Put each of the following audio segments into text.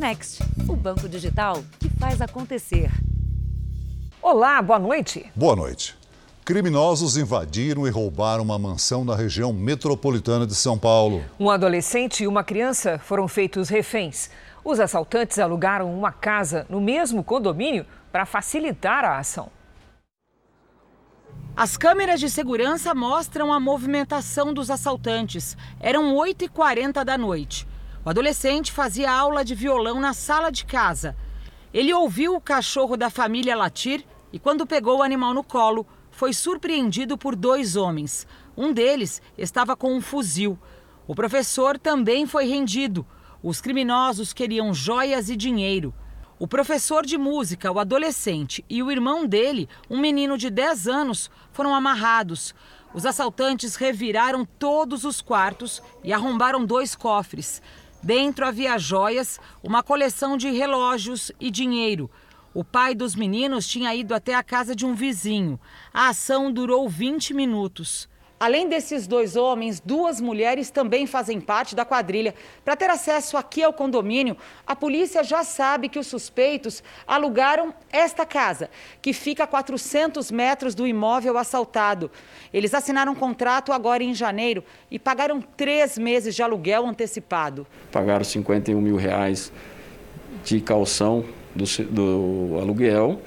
Next, o banco digital que faz acontecer. Olá, boa noite. Boa noite. Criminosos invadiram e roubaram uma mansão na região metropolitana de São Paulo. Um adolescente e uma criança foram feitos reféns. Os assaltantes alugaram uma casa no mesmo condomínio para facilitar a ação. As câmeras de segurança mostram a movimentação dos assaltantes. Eram 8h40 da noite. O adolescente fazia aula de violão na sala de casa. Ele ouviu o cachorro da família latir e, quando pegou o animal no colo, foi surpreendido por dois homens. Um deles estava com um fuzil. O professor também foi rendido. Os criminosos queriam joias e dinheiro. O professor de música, o adolescente e o irmão dele, um menino de 10 anos, foram amarrados. Os assaltantes reviraram todos os quartos e arrombaram dois cofres. Dentro havia joias, uma coleção de relógios e dinheiro. O pai dos meninos tinha ido até a casa de um vizinho. A ação durou 20 minutos. Além desses dois homens, duas mulheres também fazem parte da quadrilha. Para ter acesso aqui ao condomínio, a polícia já sabe que os suspeitos alugaram esta casa, que fica a 400 metros do imóvel assaltado. Eles assinaram um contrato agora em janeiro e pagaram três meses de aluguel antecipado. Pagaram 51 mil reais de calção do, do aluguel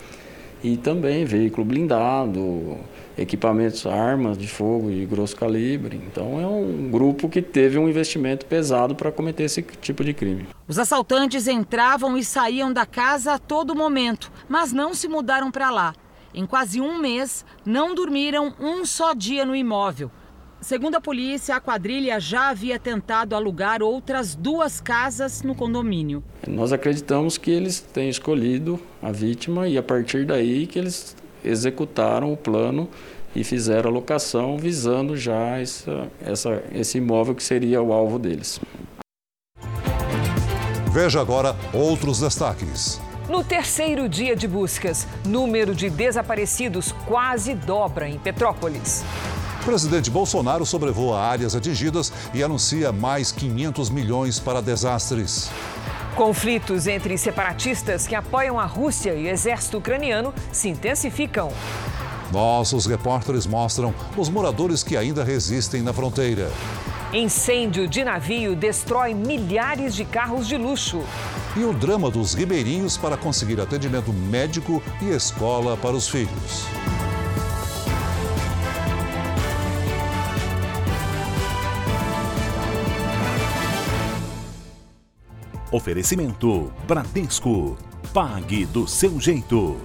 e também veículo blindado, equipamentos, armas de fogo de grosso calibre. Então é um grupo que teve um investimento pesado para cometer esse tipo de crime. Os assaltantes entravam e saíam da casa a todo momento, mas não se mudaram para lá. Em quase um mês, não dormiram um só dia no imóvel. Segundo a polícia, a quadrilha já havia tentado alugar outras duas casas no condomínio. Nós acreditamos que eles têm escolhido a vítima e a partir daí que eles executaram o plano e fizeram a locação visando já essa, essa, esse imóvel que seria o alvo deles. Veja agora outros destaques. No terceiro dia de buscas, número de desaparecidos quase dobra em Petrópolis. O presidente Bolsonaro sobrevoa áreas atingidas e anuncia mais 500 milhões para desastres. Conflitos entre separatistas que apoiam a Rússia e o exército ucraniano se intensificam. Nossos repórteres mostram os moradores que ainda resistem na fronteira. Incêndio de navio destrói milhares de carros de luxo. E o drama dos ribeirinhos para conseguir atendimento médico e escola para os filhos. Oferecimento Bradesco. Pague do seu jeito.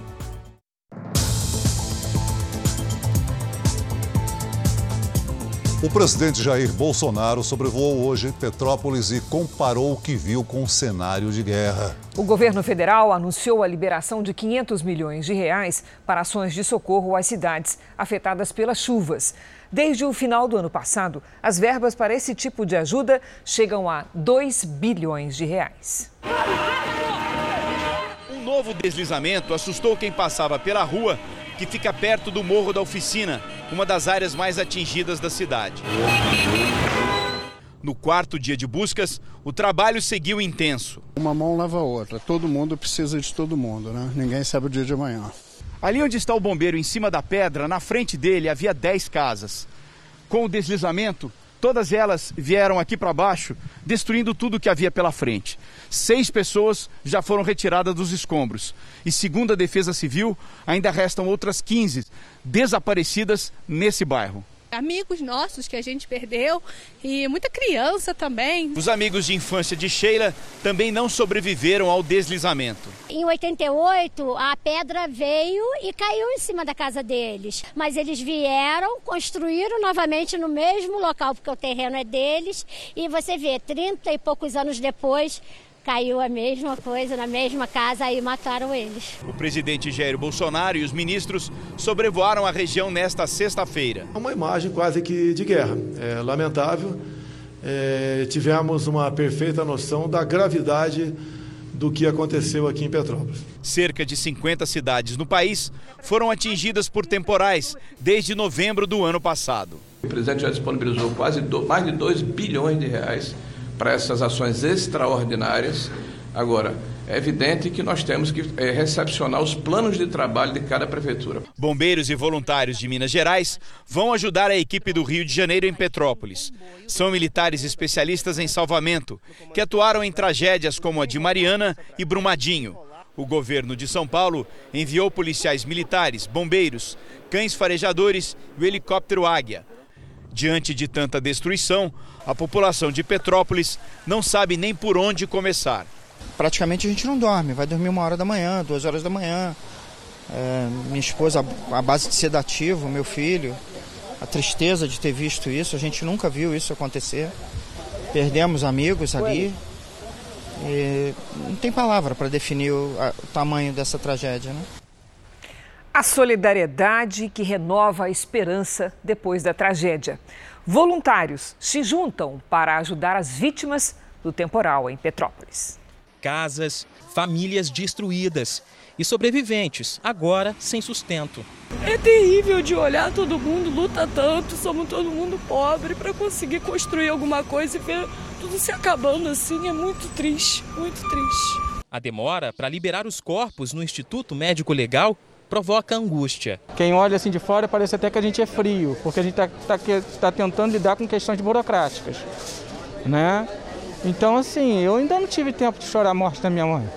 O presidente Jair Bolsonaro sobrevoou hoje Petrópolis e comparou o que viu com o cenário de guerra. O governo federal anunciou a liberação de 500 milhões de reais para ações de socorro às cidades afetadas pelas chuvas. Desde o final do ano passado, as verbas para esse tipo de ajuda chegam a 2 bilhões de reais. Um novo deslizamento assustou quem passava pela rua, que fica perto do Morro da Oficina, uma das áreas mais atingidas da cidade. No quarto dia de buscas, o trabalho seguiu intenso. Uma mão lava a outra. Todo mundo precisa de todo mundo, né? Ninguém sabe o dia de amanhã. Ali onde está o bombeiro, em cima da pedra, na frente dele havia 10 casas. Com o deslizamento, todas elas vieram aqui para baixo, destruindo tudo que havia pela frente. Seis pessoas já foram retiradas dos escombros. E segundo a Defesa Civil, ainda restam outras 15 desaparecidas nesse bairro amigos nossos que a gente perdeu e muita criança também. Os amigos de infância de Sheila também não sobreviveram ao deslizamento. Em 88, a pedra veio e caiu em cima da casa deles. Mas eles vieram, construíram novamente no mesmo local, porque o terreno é deles. E você vê, 30 e poucos anos depois, caiu a mesma coisa na mesma casa e mataram eles. O presidente Jair Bolsonaro e os ministros sobrevoaram a região nesta sexta-feira. É uma imagem quase que de guerra. É lamentável. É, tivemos uma perfeita noção da gravidade do que aconteceu aqui em Petrópolis. Cerca de 50 cidades no país foram atingidas por temporais desde novembro do ano passado. O presidente já disponibilizou quase do, mais de 2 bilhões de reais para essas ações extraordinárias Agora, é evidente que nós temos que é, recepcionar os planos de trabalho de cada prefeitura. Bombeiros e voluntários de Minas Gerais vão ajudar a equipe do Rio de Janeiro em Petrópolis. São militares especialistas em salvamento, que atuaram em tragédias como a de Mariana e Brumadinho. O governo de São Paulo enviou policiais militares, bombeiros, cães farejadores e o helicóptero Águia. Diante de tanta destruição, a população de Petrópolis não sabe nem por onde começar praticamente a gente não dorme. Vai dormir uma hora da manhã, duas horas da manhã. É, minha esposa, a base de sedativo, meu filho, a tristeza de ter visto isso, a gente nunca viu isso acontecer. Perdemos amigos ali. E não tem palavra para definir o, a, o tamanho dessa tragédia, né? A solidariedade que renova a esperança depois da tragédia. Voluntários se juntam para ajudar as vítimas do temporal em Petrópolis casas, famílias destruídas e sobreviventes, agora sem sustento. É terrível de olhar todo mundo luta tanto, somos todo mundo pobre para conseguir construir alguma coisa e ver tudo se acabando assim, é muito triste, muito triste. A demora para liberar os corpos no Instituto Médico Legal provoca angústia. Quem olha assim de fora parece até que a gente é frio, porque a gente está tá, tá tentando lidar com questões burocráticas, né? Então, assim, eu ainda não tive tempo de chorar a morte da minha mãe.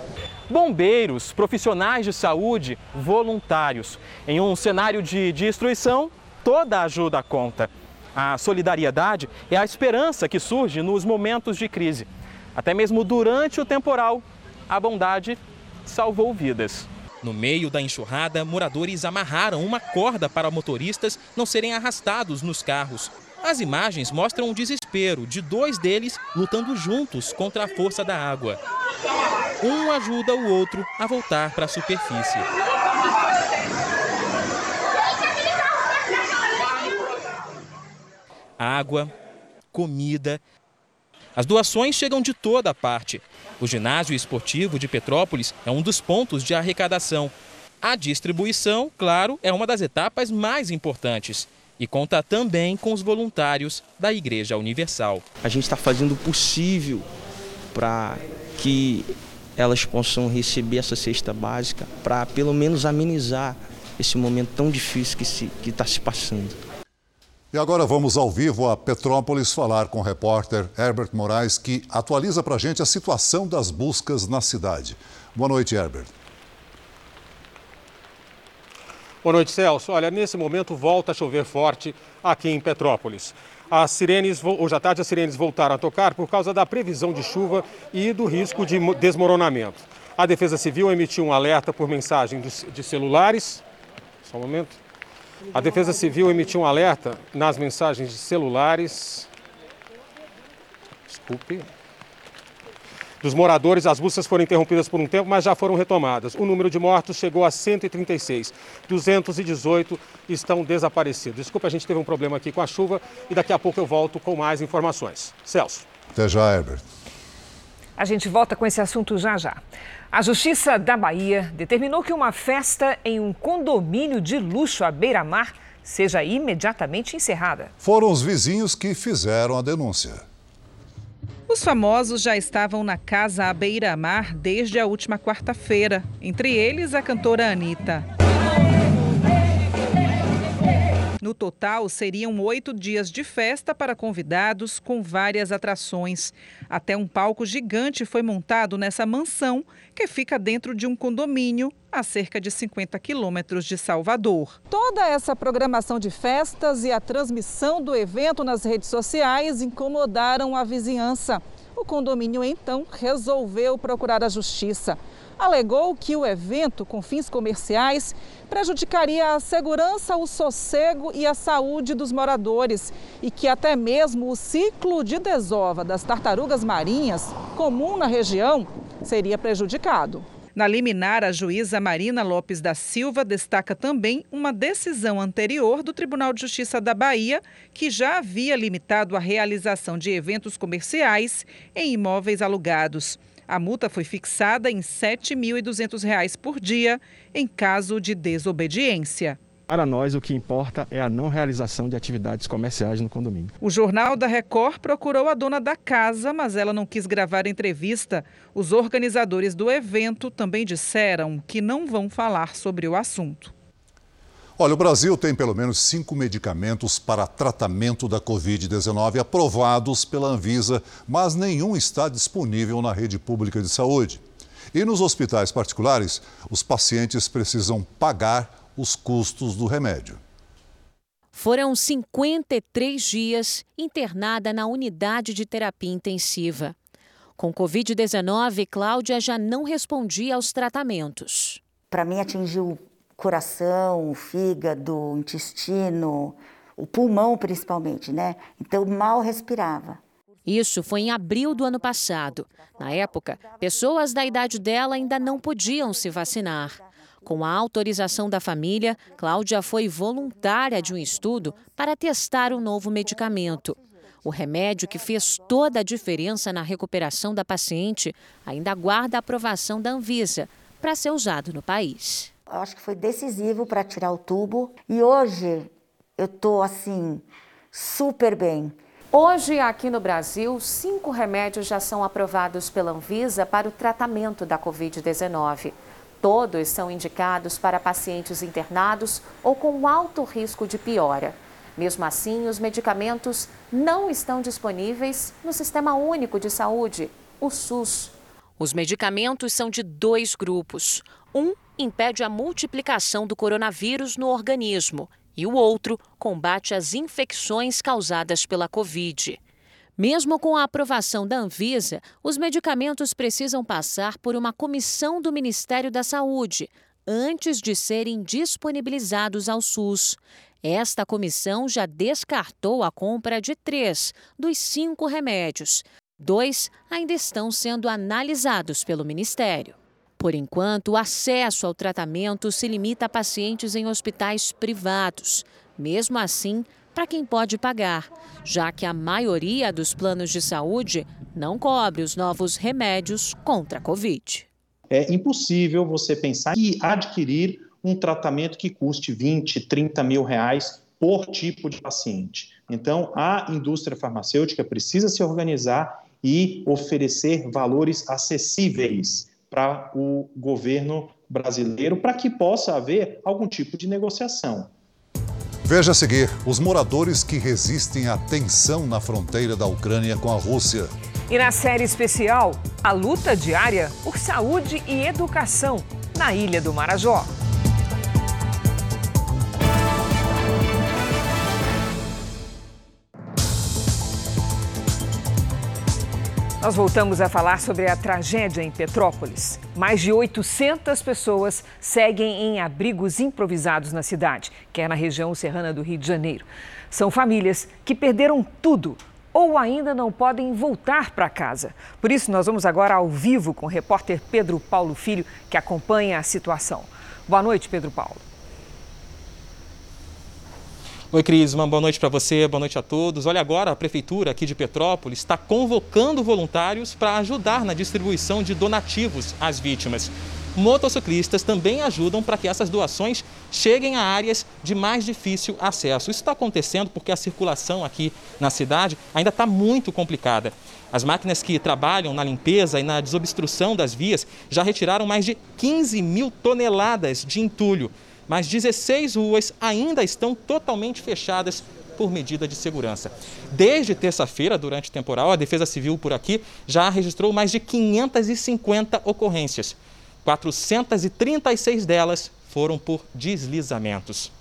Bombeiros, profissionais de saúde, voluntários. Em um cenário de destruição, toda ajuda conta. A solidariedade é a esperança que surge nos momentos de crise. Até mesmo durante o temporal, a bondade salvou vidas. No meio da enxurrada, moradores amarraram uma corda para motoristas não serem arrastados nos carros. As imagens mostram o desespero de dois deles lutando juntos contra a força da água. Um ajuda o outro a voltar para a superfície. Água, comida. As doações chegam de toda a parte. O ginásio esportivo de Petrópolis é um dos pontos de arrecadação. A distribuição, claro, é uma das etapas mais importantes e conta também com os voluntários da Igreja Universal. A gente está fazendo o possível para que elas possam receber essa cesta básica, para pelo menos amenizar esse momento tão difícil que está se, se passando. E agora vamos ao vivo a Petrópolis falar com o repórter Herbert Moraes, que atualiza para a gente a situação das buscas na cidade. Boa noite, Herbert. Boa noite, Celso. Olha, nesse momento volta a chover forte aqui em Petrópolis. As sirenes, hoje à tarde, as sirenes voltaram a tocar por causa da previsão de chuva e do risco de desmoronamento. A Defesa Civil emitiu um alerta por mensagem de celulares. Só um momento. A Defesa Civil emitiu um alerta nas mensagens de celulares. Desculpe dos moradores, as buscas foram interrompidas por um tempo, mas já foram retomadas. O número de mortos chegou a 136. 218 estão desaparecidos. Desculpa, a gente teve um problema aqui com a chuva e daqui a pouco eu volto com mais informações. Celso. Até já, Herbert. A gente volta com esse assunto já já. A Justiça da Bahia determinou que uma festa em um condomínio de luxo à beira-mar seja imediatamente encerrada. Foram os vizinhos que fizeram a denúncia. Os famosos já estavam na casa à beira-mar desde a última quarta-feira, entre eles a cantora Anitta. No total, seriam oito dias de festa para convidados, com várias atrações. Até um palco gigante foi montado nessa mansão, que fica dentro de um condomínio a cerca de 50 quilômetros de Salvador. Toda essa programação de festas e a transmissão do evento nas redes sociais incomodaram a vizinhança. O condomínio então resolveu procurar a justiça alegou que o evento com fins comerciais prejudicaria a segurança, o sossego e a saúde dos moradores e que até mesmo o ciclo de desova das tartarugas marinhas, comum na região, seria prejudicado. Na liminar, a juíza Marina Lopes da Silva destaca também uma decisão anterior do Tribunal de Justiça da Bahia, que já havia limitado a realização de eventos comerciais em imóveis alugados. A multa foi fixada em R$ 7.200 por dia em caso de desobediência. Para nós, o que importa é a não realização de atividades comerciais no condomínio. O Jornal da Record procurou a dona da casa, mas ela não quis gravar entrevista. Os organizadores do evento também disseram que não vão falar sobre o assunto. Olha, o Brasil tem pelo menos cinco medicamentos para tratamento da Covid-19 aprovados pela Anvisa, mas nenhum está disponível na rede pública de saúde. E nos hospitais particulares, os pacientes precisam pagar os custos do remédio. Foram 53 dias internada na unidade de terapia intensiva. Com Covid-19, Cláudia já não respondia aos tratamentos. Para mim, atingiu o coração, fígado, intestino, o pulmão principalmente, né? Então, mal respirava. Isso foi em abril do ano passado. Na época, pessoas da idade dela ainda não podiam se vacinar. Com a autorização da família, Cláudia foi voluntária de um estudo para testar o um novo medicamento. O remédio que fez toda a diferença na recuperação da paciente ainda aguarda a aprovação da Anvisa para ser usado no país. Acho que foi decisivo para tirar o tubo e hoje eu estou assim super bem. Hoje, aqui no Brasil, cinco remédios já são aprovados pela Anvisa para o tratamento da Covid-19. Todos são indicados para pacientes internados ou com alto risco de piora. Mesmo assim, os medicamentos não estão disponíveis no Sistema Único de Saúde, o SUS. Os medicamentos são de dois grupos. Um impede a multiplicação do coronavírus no organismo e o outro combate as infecções causadas pela Covid. Mesmo com a aprovação da Anvisa, os medicamentos precisam passar por uma comissão do Ministério da Saúde antes de serem disponibilizados ao SUS. Esta comissão já descartou a compra de três dos cinco remédios. Dois ainda estão sendo analisados pelo Ministério. Por enquanto, o acesso ao tratamento se limita a pacientes em hospitais privados. Mesmo assim, para quem pode pagar, já que a maioria dos planos de saúde não cobre os novos remédios contra a Covid. É impossível você pensar em adquirir um tratamento que custe 20, 30 mil reais por tipo de paciente. Então, a indústria farmacêutica precisa se organizar e oferecer valores acessíveis para o governo brasileiro, para que possa haver algum tipo de negociação. Veja a seguir os moradores que resistem à tensão na fronteira da Ucrânia com a Rússia. E na série especial, a luta diária por saúde e educação na Ilha do Marajó. Nós voltamos a falar sobre a tragédia em Petrópolis. Mais de 800 pessoas seguem em abrigos improvisados na cidade, que é na região serrana do Rio de Janeiro. São famílias que perderam tudo ou ainda não podem voltar para casa. Por isso, nós vamos agora ao vivo com o repórter Pedro Paulo Filho, que acompanha a situação. Boa noite, Pedro Paulo. Oi, Cris, uma boa noite para você, boa noite a todos. Olha, agora a Prefeitura aqui de Petrópolis está convocando voluntários para ajudar na distribuição de donativos às vítimas. Motociclistas também ajudam para que essas doações cheguem a áreas de mais difícil acesso. Isso está acontecendo porque a circulação aqui na cidade ainda está muito complicada. As máquinas que trabalham na limpeza e na desobstrução das vias já retiraram mais de 15 mil toneladas de entulho mas 16 ruas ainda estão totalmente fechadas por medida de segurança. Desde terça-feira, durante o temporal, a Defesa Civil por aqui já registrou mais de 550 ocorrências. 436 delas foram por deslizamentos.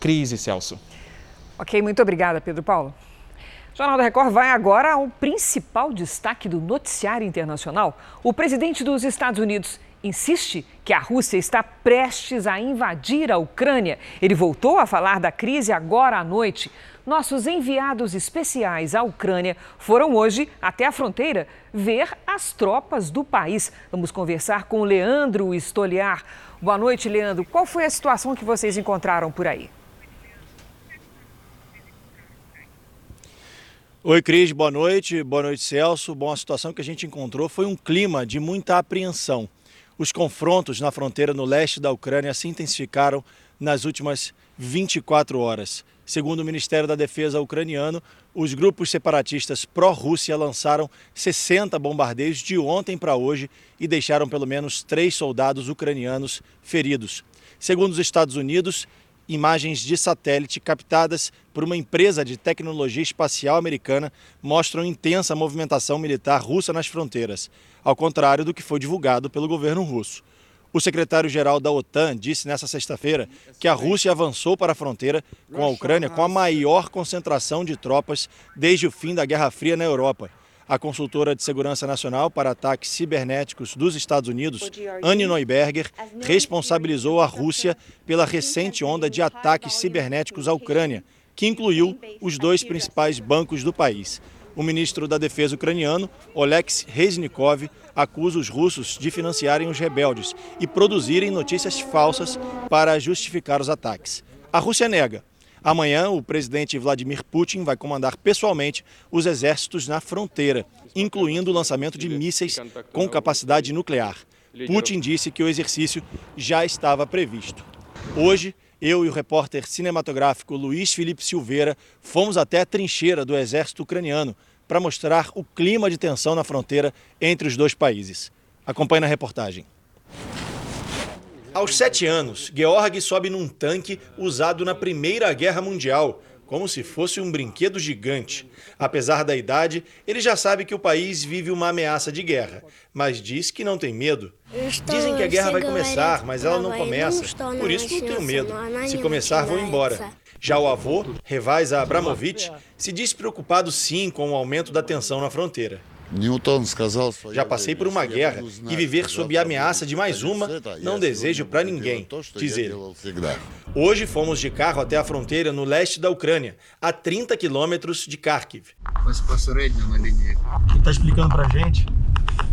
Crise, Celso. Ok, muito obrigada, Pedro Paulo. O Jornal da Record vai agora ao principal destaque do noticiário internacional. O presidente dos Estados Unidos insiste que a Rússia está prestes a invadir a Ucrânia. Ele voltou a falar da crise agora à noite. Nossos enviados especiais à Ucrânia foram hoje até a fronteira ver as tropas do país. Vamos conversar com Leandro Estoliar. Boa noite, Leandro. Qual foi a situação que vocês encontraram por aí? Oi, Cris, boa noite. Boa noite, Celso. Bom, a situação que a gente encontrou foi um clima de muita apreensão. Os confrontos na fronteira no leste da Ucrânia se intensificaram nas últimas 24 horas. Segundo o Ministério da Defesa ucraniano, os grupos separatistas pró-Rússia lançaram 60 bombardeios de ontem para hoje e deixaram pelo menos três soldados ucranianos feridos. Segundo os Estados Unidos, imagens de satélite captadas por uma empresa de tecnologia espacial americana mostram intensa movimentação militar russa nas fronteiras, ao contrário do que foi divulgado pelo governo russo. O secretário-geral da OTAN disse nesta sexta-feira que a Rússia avançou para a fronteira com a Ucrânia com a maior concentração de tropas desde o fim da Guerra Fria na Europa. A consultora de segurança nacional para ataques cibernéticos dos Estados Unidos, Anne Neuberger, responsabilizou a Rússia pela recente onda de ataques cibernéticos à Ucrânia, que incluiu os dois principais bancos do país. O ministro da Defesa ucraniano, Oleksiy Reznikov, acusa os russos de financiarem os rebeldes e produzirem notícias falsas para justificar os ataques. A Rússia nega. Amanhã, o presidente Vladimir Putin vai comandar pessoalmente os exércitos na fronteira, incluindo o lançamento de mísseis com capacidade nuclear. Putin disse que o exercício já estava previsto. Hoje, eu e o repórter cinematográfico Luiz Felipe Silveira fomos até a trincheira do exército ucraniano para mostrar o clima de tensão na fronteira entre os dois países. Acompanhe na reportagem. Aos sete anos, Georg sobe num tanque usado na Primeira Guerra Mundial, como se fosse um brinquedo gigante. Apesar da idade, ele já sabe que o país vive uma ameaça de guerra, mas diz que não tem medo. Dizem que a guerra vai começar, mas ela não começa. Por isso não tenho medo. Se começar, vou embora. Já o avô, Revais Abramovich, se diz preocupado sim com o aumento da tensão na fronteira. Já passei por uma guerra e viver sob a ameaça de mais uma não desejo para ninguém, diz ele. Hoje fomos de carro até a fronteira no leste da Ucrânia, a 30 quilômetros de Kharkiv. Ele está explicando para a gente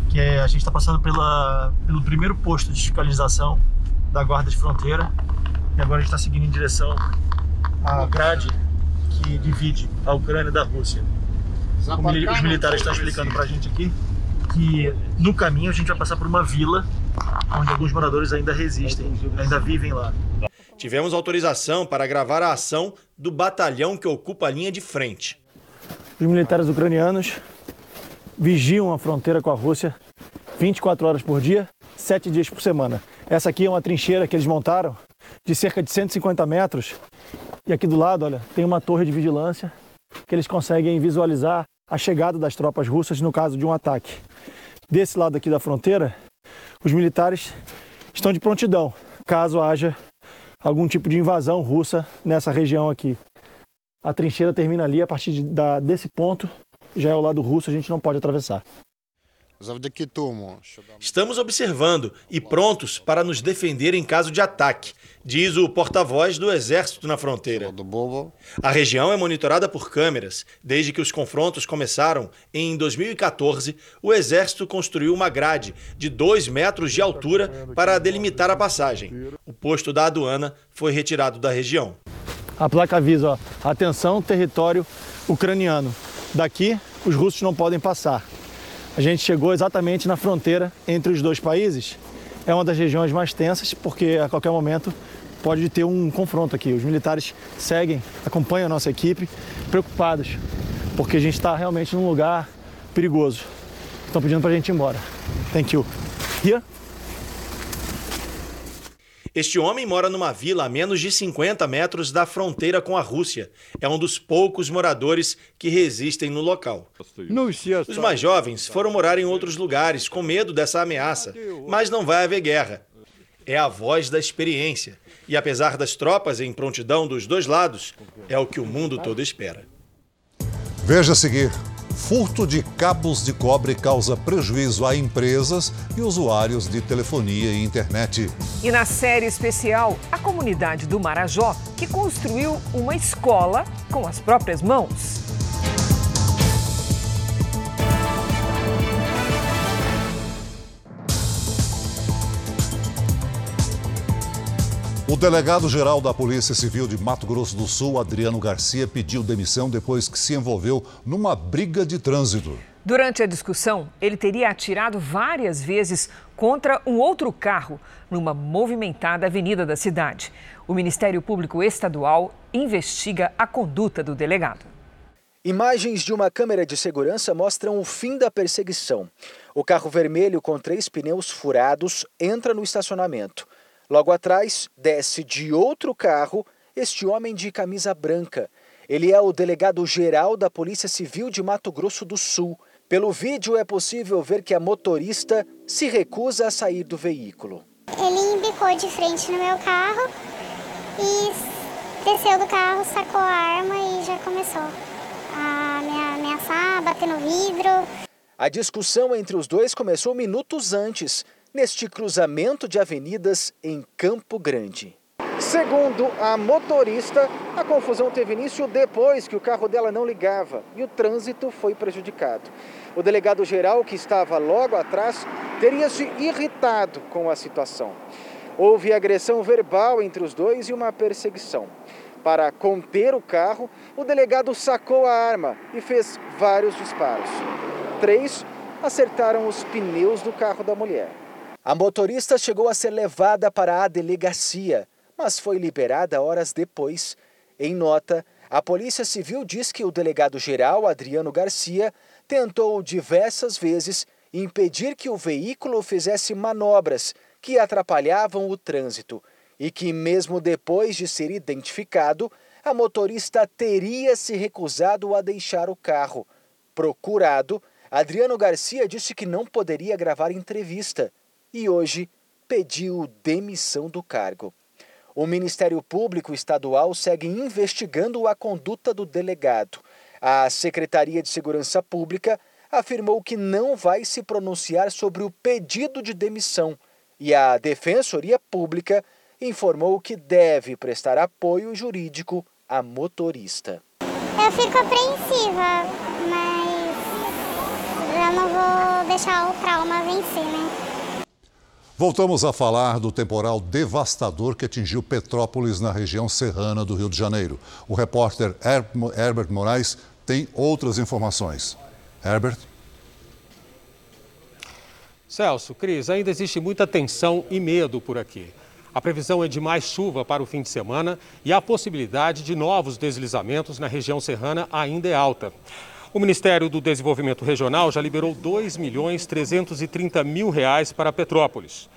que a gente está passando pela, pelo primeiro posto de fiscalização da Guarda de Fronteira e agora a gente está seguindo em direção à grade que divide a Ucrânia da Rússia os militares estão explicando para a gente aqui que no caminho a gente vai passar por uma vila onde alguns moradores ainda resistem, ainda vivem lá. Tivemos autorização para gravar a ação do batalhão que ocupa a linha de frente. Os militares ucranianos vigiam a fronteira com a Rússia 24 horas por dia, 7 dias por semana. Essa aqui é uma trincheira que eles montaram de cerca de 150 metros. E aqui do lado, olha, tem uma torre de vigilância que eles conseguem visualizar a chegada das tropas russas no caso de um ataque. Desse lado aqui da fronteira, os militares estão de prontidão, caso haja algum tipo de invasão russa nessa região aqui. A trincheira termina ali, a partir de, da, desse ponto já é o lado russo, a gente não pode atravessar. Estamos observando e prontos para nos defender em caso de ataque, diz o porta-voz do Exército na fronteira. A região é monitorada por câmeras. Desde que os confrontos começaram em 2014, o Exército construiu uma grade de 2 metros de altura para delimitar a passagem. O posto da aduana foi retirado da região. A placa avisa: ó, atenção, território ucraniano. Daqui, os russos não podem passar. A gente chegou exatamente na fronteira entre os dois países. É uma das regiões mais tensas, porque a qualquer momento pode ter um confronto aqui. Os militares seguem, acompanham a nossa equipe, preocupados, porque a gente está realmente num lugar perigoso. Estão pedindo para a gente ir embora. Thank you. Here? Este homem mora numa vila a menos de 50 metros da fronteira com a Rússia. É um dos poucos moradores que resistem no local. Os mais jovens foram morar em outros lugares com medo dessa ameaça, mas não vai haver guerra. É a voz da experiência. E apesar das tropas em prontidão dos dois lados, é o que o mundo todo espera. Veja a seguir. Furto de cabos de cobre causa prejuízo a empresas e usuários de telefonia e internet. E na série especial, a comunidade do Marajó, que construiu uma escola com as próprias mãos. O delegado-geral da Polícia Civil de Mato Grosso do Sul, Adriano Garcia, pediu demissão depois que se envolveu numa briga de trânsito. Durante a discussão, ele teria atirado várias vezes contra um outro carro numa movimentada avenida da cidade. O Ministério Público Estadual investiga a conduta do delegado. Imagens de uma câmera de segurança mostram o fim da perseguição. O carro vermelho com três pneus furados entra no estacionamento. Logo atrás, desce de outro carro este homem de camisa branca. Ele é o delegado geral da Polícia Civil de Mato Grosso do Sul. Pelo vídeo é possível ver que a motorista se recusa a sair do veículo. Ele embicou de frente no meu carro e desceu do carro, sacou a arma e já começou a me ameaçar, bater no vidro. A discussão entre os dois começou minutos antes, neste cruzamento de avenidas em Campo Grande. Segundo a motorista, a confusão teve início depois que o carro dela não ligava e o trânsito foi prejudicado. O delegado geral, que estava logo atrás, teria se irritado com a situação. Houve agressão verbal entre os dois e uma perseguição. Para conter o carro, o delegado sacou a arma e fez vários disparos. Três acertaram os pneus do carro da mulher. A motorista chegou a ser levada para a delegacia mas foi liberada horas depois. Em nota, a Polícia Civil diz que o delegado-geral Adriano Garcia tentou diversas vezes impedir que o veículo fizesse manobras que atrapalhavam o trânsito e que, mesmo depois de ser identificado, a motorista teria se recusado a deixar o carro. Procurado, Adriano Garcia disse que não poderia gravar entrevista e hoje pediu demissão do cargo. O Ministério Público Estadual segue investigando a conduta do delegado. A Secretaria de Segurança Pública afirmou que não vai se pronunciar sobre o pedido de demissão e a Defensoria Pública informou que deve prestar apoio jurídico à motorista. Eu fico apreensiva, mas eu não vou deixar o trauma vencer, né? Voltamos a falar do temporal devastador que atingiu Petrópolis, na região serrana do Rio de Janeiro. O repórter Herbert Moraes tem outras informações. Herbert? Celso, Cris, ainda existe muita tensão e medo por aqui. A previsão é de mais chuva para o fim de semana e a possibilidade de novos deslizamentos na região serrana ainda é alta. O Ministério do Desenvolvimento Regional já liberou 2 milhões 330 mil reais para Petrópolis.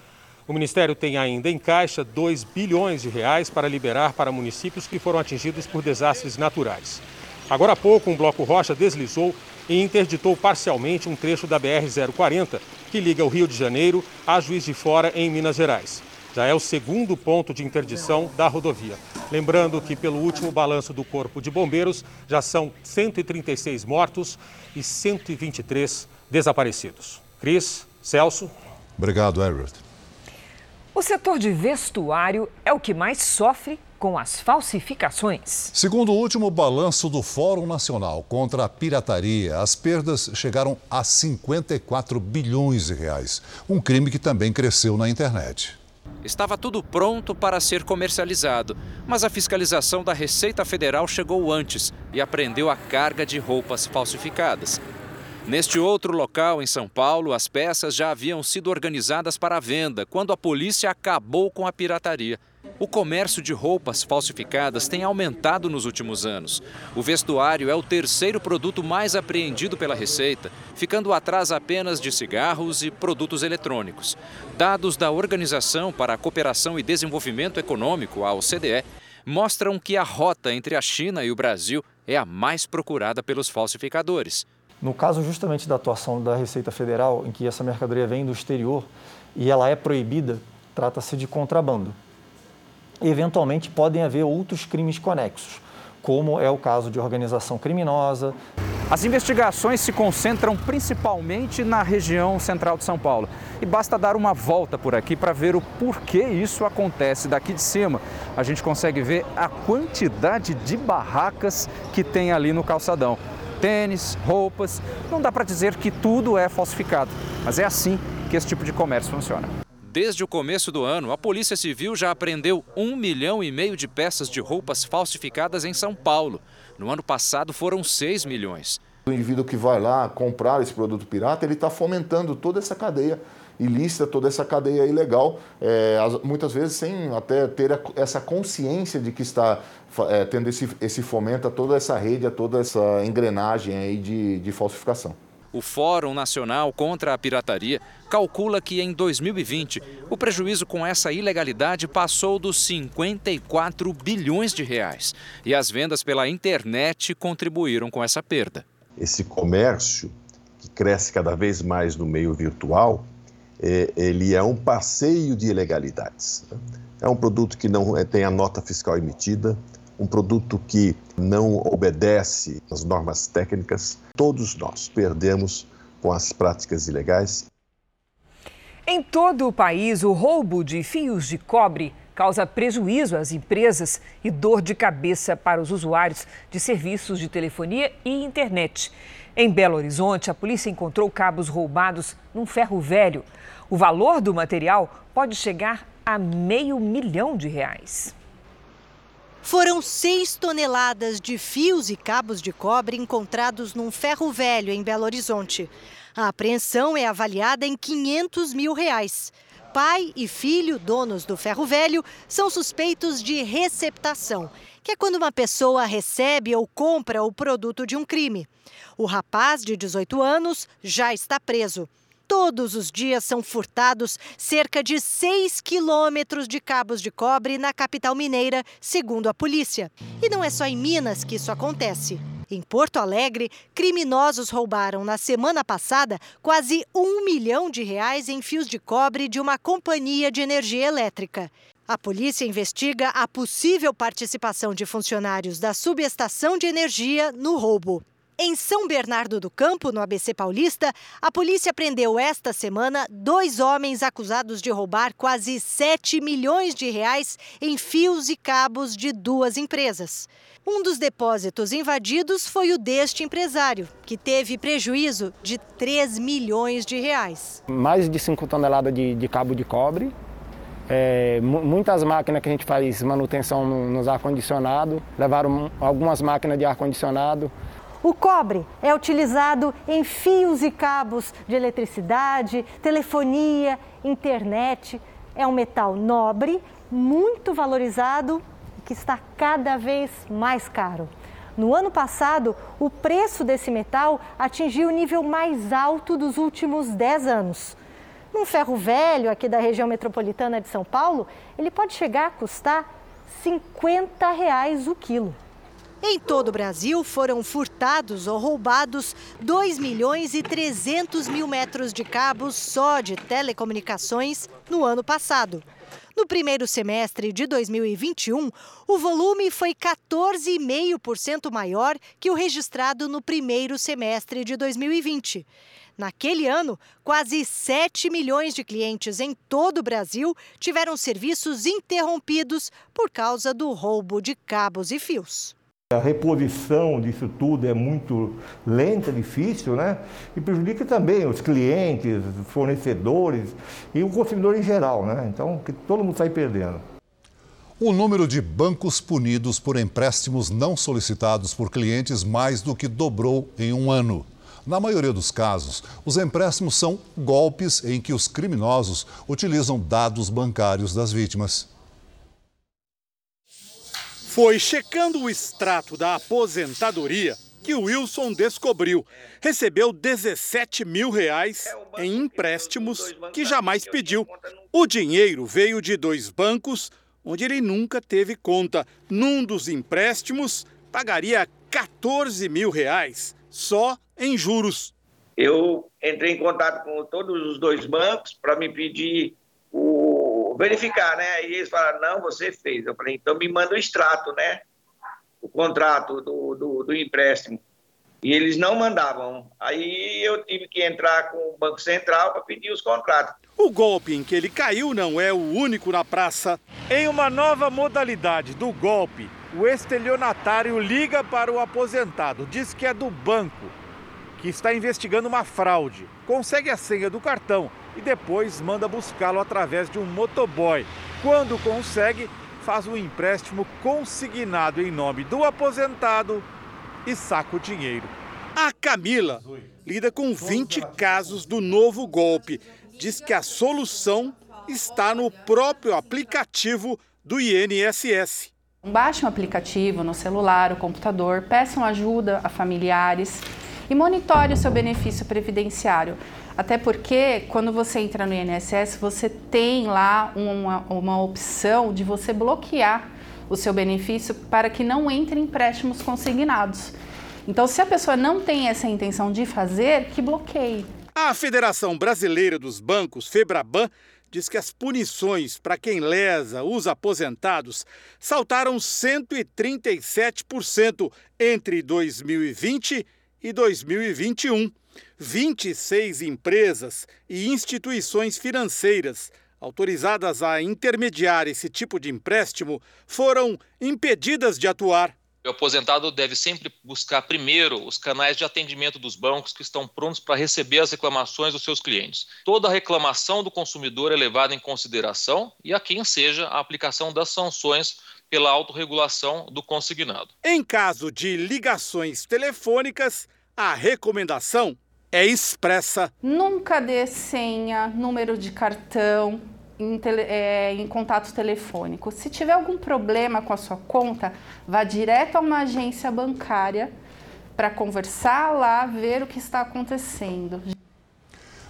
O Ministério tem ainda em caixa 2 bilhões de reais para liberar para municípios que foram atingidos por desastres naturais. Agora há pouco, um bloco rocha deslizou e interditou parcialmente um trecho da BR-040, que liga o Rio de Janeiro a Juiz de Fora, em Minas Gerais já é o segundo ponto de interdição da rodovia. Lembrando que, pelo último balanço do Corpo de Bombeiros, já são 136 mortos e 123 desaparecidos. Cris, Celso. Obrigado, Everett. O setor de vestuário é o que mais sofre com as falsificações. Segundo o último balanço do Fórum Nacional contra a Pirataria, as perdas chegaram a 54 bilhões de reais. Um crime que também cresceu na internet. Estava tudo pronto para ser comercializado, mas a fiscalização da Receita Federal chegou antes e apreendeu a carga de roupas falsificadas. Neste outro local, em São Paulo, as peças já haviam sido organizadas para venda quando a polícia acabou com a pirataria. O comércio de roupas falsificadas tem aumentado nos últimos anos. O vestuário é o terceiro produto mais apreendido pela Receita, ficando atrás apenas de cigarros e produtos eletrônicos. Dados da Organização para a Cooperação e Desenvolvimento Econômico, a OCDE, mostram que a rota entre a China e o Brasil é a mais procurada pelos falsificadores. No caso justamente da atuação da Receita Federal, em que essa mercadoria vem do exterior e ela é proibida, trata-se de contrabando. Eventualmente podem haver outros crimes conexos, como é o caso de organização criminosa. As investigações se concentram principalmente na região central de São Paulo. E basta dar uma volta por aqui para ver o porquê isso acontece. Daqui de cima, a gente consegue ver a quantidade de barracas que tem ali no calçadão tênis, roupas. Não dá para dizer que tudo é falsificado, mas é assim que esse tipo de comércio funciona. Desde o começo do ano, a Polícia Civil já apreendeu um milhão e meio de peças de roupas falsificadas em São Paulo. No ano passado foram 6 milhões. O indivíduo que vai lá comprar esse produto pirata, ele está fomentando toda essa cadeia ilícita, toda essa cadeia ilegal, é, muitas vezes sem até ter essa consciência de que está é, tendo esse, esse fomento a toda essa rede, a toda essa engrenagem aí de, de falsificação. O Fórum Nacional contra a Pirataria calcula que em 2020 o prejuízo com essa ilegalidade passou dos 54 bilhões de reais. E as vendas pela internet contribuíram com essa perda. Esse comércio que cresce cada vez mais no meio virtual, é, ele é um passeio de ilegalidades. É um produto que não é, tem a nota fiscal emitida, um produto que não obedece às normas técnicas. Todos nós perdemos com as práticas ilegais. Em todo o país, o roubo de fios de cobre causa prejuízo às empresas e dor de cabeça para os usuários de serviços de telefonia e internet. Em Belo Horizonte, a polícia encontrou cabos roubados num ferro velho. O valor do material pode chegar a meio milhão de reais. Foram seis toneladas de fios e cabos de cobre encontrados num ferro velho em Belo Horizonte. A apreensão é avaliada em 500 mil reais. Pai e filho, donos do ferro velho, são suspeitos de receptação, que é quando uma pessoa recebe ou compra o produto de um crime. O rapaz, de 18 anos, já está preso. Todos os dias são furtados cerca de 6 quilômetros de cabos de cobre na capital mineira, segundo a polícia. E não é só em Minas que isso acontece. Em Porto Alegre, criminosos roubaram na semana passada quase um milhão de reais em fios de cobre de uma companhia de energia elétrica. A polícia investiga a possível participação de funcionários da subestação de energia no roubo. Em São Bernardo do Campo, no ABC Paulista, a polícia prendeu esta semana dois homens acusados de roubar quase 7 milhões de reais em fios e cabos de duas empresas. Um dos depósitos invadidos foi o deste empresário, que teve prejuízo de 3 milhões de reais. Mais de 5 toneladas de, de cabo de cobre, é, muitas máquinas que a gente faz manutenção nos ar-condicionado, levaram algumas máquinas de ar-condicionado, o cobre é utilizado em fios e cabos de eletricidade, telefonia, internet. É um metal nobre, muito valorizado e que está cada vez mais caro. No ano passado, o preço desse metal atingiu o nível mais alto dos últimos 10 anos. Num ferro velho aqui da região metropolitana de São Paulo, ele pode chegar a custar 50 reais o quilo. Em todo o Brasil, foram furtados ou roubados 2 milhões e 300 mil metros de cabos só de telecomunicações no ano passado. No primeiro semestre de 2021, o volume foi 14,5% maior que o registrado no primeiro semestre de 2020. Naquele ano, quase 7 milhões de clientes em todo o Brasil tiveram serviços interrompidos por causa do roubo de cabos e fios. A reposição disso tudo é muito lenta, difícil, né? E prejudica também os clientes, fornecedores e o consumidor em geral, né? Então, que todo mundo sai perdendo. O número de bancos punidos por empréstimos não solicitados por clientes mais do que dobrou em um ano. Na maioria dos casos, os empréstimos são golpes em que os criminosos utilizam dados bancários das vítimas. Foi checando o extrato da aposentadoria que Wilson descobriu. Recebeu 17 mil reais em empréstimos que jamais pediu. O dinheiro veio de dois bancos onde ele nunca teve conta. Num dos empréstimos, pagaria 14 mil reais só em juros. Eu entrei em contato com todos os dois bancos para me pedir verificar, né? E eles falaram, não, você fez. Eu falei, então me manda o extrato, né? O contrato do, do, do empréstimo. E eles não mandavam. Aí eu tive que entrar com o Banco Central para pedir os contratos. O golpe em que ele caiu não é o único na praça. Em uma nova modalidade do golpe, o estelionatário liga para o aposentado, diz que é do banco, que está investigando uma fraude. Consegue a senha do cartão e depois manda buscá-lo através de um motoboy. Quando consegue, faz um empréstimo consignado em nome do aposentado e saca o dinheiro. A Camila lida com 20 casos do novo golpe. Diz que a solução está no próprio aplicativo do INSS. Baixe um aplicativo no celular, o computador, peçam ajuda a familiares e monitore o seu benefício previdenciário. Até porque, quando você entra no INSS, você tem lá uma, uma opção de você bloquear o seu benefício para que não entre empréstimos consignados. Então, se a pessoa não tem essa intenção de fazer, que bloqueie. A Federação Brasileira dos Bancos, Febraban, diz que as punições para quem lesa os aposentados saltaram 137% entre 2020 e 2021. 26 empresas e instituições financeiras autorizadas a intermediar esse tipo de empréstimo foram impedidas de atuar. O aposentado deve sempre buscar primeiro os canais de atendimento dos bancos que estão prontos para receber as reclamações dos seus clientes. Toda reclamação do consumidor é levada em consideração e a quem seja a aplicação das sanções pela autorregulação do consignado. Em caso de ligações telefônicas, a recomendação é expressa. Nunca dê senha, número de cartão, em, tele, é, em, contato telefônico. Se tiver algum problema com a sua conta, vá direto a uma agência bancária para conversar lá, ver o que está acontecendo.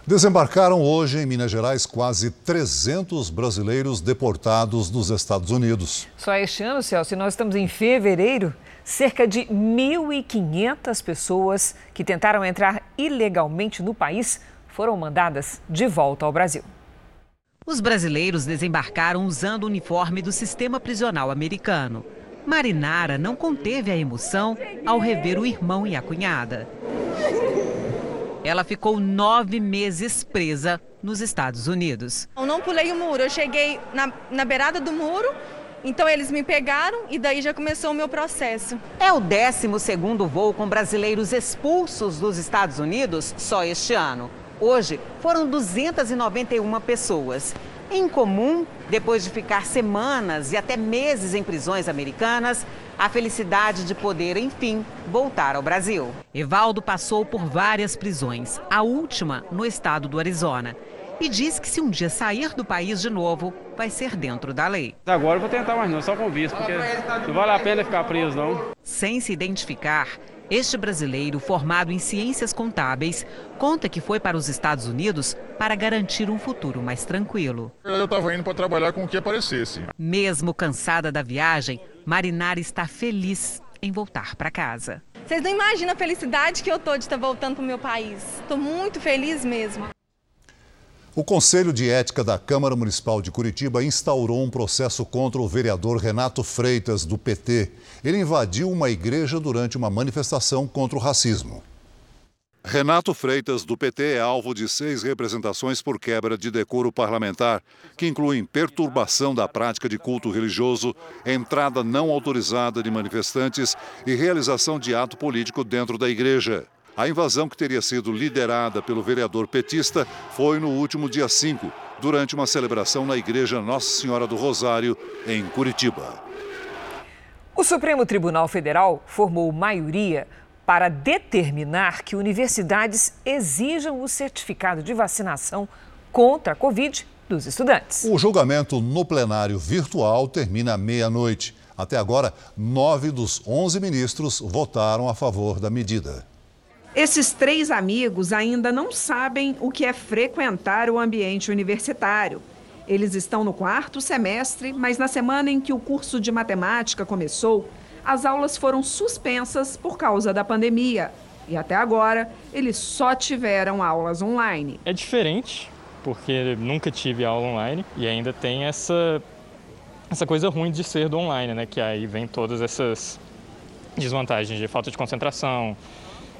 Desembarcaram hoje em Minas Gerais quase 300 brasileiros deportados dos Estados Unidos. Só este ano, Celso, nós estamos em fevereiro, cerca de 1.500 pessoas que tentaram entrar ilegalmente no país foram mandadas de volta ao Brasil. Os brasileiros desembarcaram usando o uniforme do sistema prisional americano. Marinara não conteve a emoção ao rever o irmão e a cunhada. Ela ficou nove meses presa nos Estados Unidos. Eu não pulei o muro, eu cheguei na, na beirada do muro, então eles me pegaram e daí já começou o meu processo. É o 12 voo com brasileiros expulsos dos Estados Unidos só este ano. Hoje foram 291 pessoas. Em comum, depois de ficar semanas e até meses em prisões americanas, a felicidade de poder, enfim, voltar ao Brasil. Evaldo passou por várias prisões, a última no estado do Arizona. E diz que se um dia sair do país de novo, vai ser dentro da lei. Agora eu vou tentar mais não, só com visto, porque não vale a pena ficar preso não. Sem se identificar, este brasileiro, formado em ciências contábeis, conta que foi para os Estados Unidos para garantir um futuro mais tranquilo. Eu estava indo para trabalhar com o que aparecesse. Mesmo cansada da viagem, Marinara está feliz em voltar para casa. Vocês não imaginam a felicidade que eu tô de estar voltando para o meu país. Estou muito feliz mesmo. O Conselho de Ética da Câmara Municipal de Curitiba instaurou um processo contra o vereador Renato Freitas, do PT. Ele invadiu uma igreja durante uma manifestação contra o racismo. Renato Freitas, do PT, é alvo de seis representações por quebra de decoro parlamentar, que incluem perturbação da prática de culto religioso, entrada não autorizada de manifestantes e realização de ato político dentro da igreja. A invasão, que teria sido liderada pelo vereador petista, foi no último dia 5, durante uma celebração na Igreja Nossa Senhora do Rosário, em Curitiba. O Supremo Tribunal Federal formou maioria para determinar que universidades exijam o certificado de vacinação contra a Covid dos estudantes. O julgamento no plenário virtual termina à meia-noite. Até agora, nove dos onze ministros votaram a favor da medida. Esses três amigos ainda não sabem o que é frequentar o ambiente universitário. Eles estão no quarto semestre, mas na semana em que o curso de matemática começou, as aulas foram suspensas por causa da pandemia. E até agora, eles só tiveram aulas online. É diferente, porque nunca tive aula online e ainda tem essa, essa coisa ruim de ser do online, né? Que aí vem todas essas desvantagens de falta de concentração,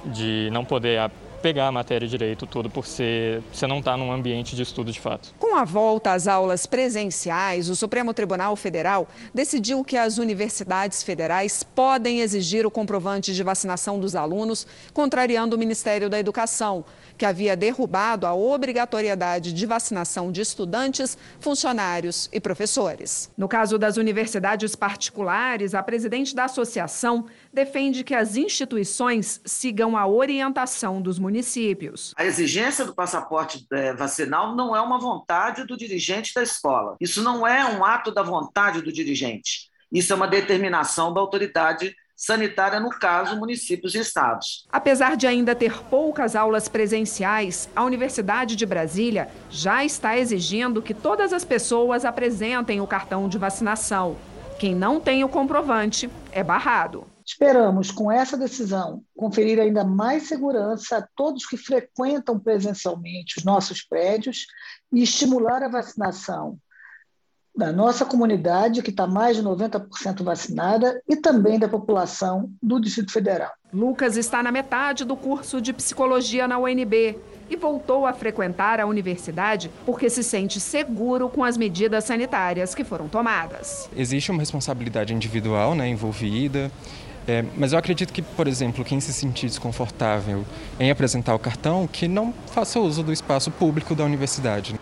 de não poder pegar a matéria direito, tudo, por ser, você não está num ambiente de estudo de fato. Com a volta às aulas presenciais, o Supremo Tribunal Federal decidiu que as universidades federais podem exigir o comprovante de vacinação dos alunos, contrariando o Ministério da Educação que havia derrubado a obrigatoriedade de vacinação de estudantes, funcionários e professores. No caso das universidades particulares, a presidente da associação defende que as instituições sigam a orientação dos municípios. A exigência do passaporte é, vacinal não é uma vontade do dirigente da escola. Isso não é um ato da vontade do dirigente. Isso é uma determinação da autoridade sanitária, no caso, municípios e estados. Apesar de ainda ter poucas aulas presenciais, a Universidade de Brasília já está exigindo que todas as pessoas apresentem o cartão de vacinação. Quem não tem o comprovante é barrado. Esperamos, com essa decisão, conferir ainda mais segurança a todos que frequentam presencialmente os nossos prédios e estimular a vacinação da nossa comunidade, que está mais de 90% vacinada, e também da população do Distrito Federal. Lucas está na metade do curso de psicologia na UNB e voltou a frequentar a universidade porque se sente seguro com as medidas sanitárias que foram tomadas. Existe uma responsabilidade individual né, envolvida. É, mas eu acredito que, por exemplo, quem se sentir desconfortável em apresentar o cartão, que não faça uso do espaço público da universidade.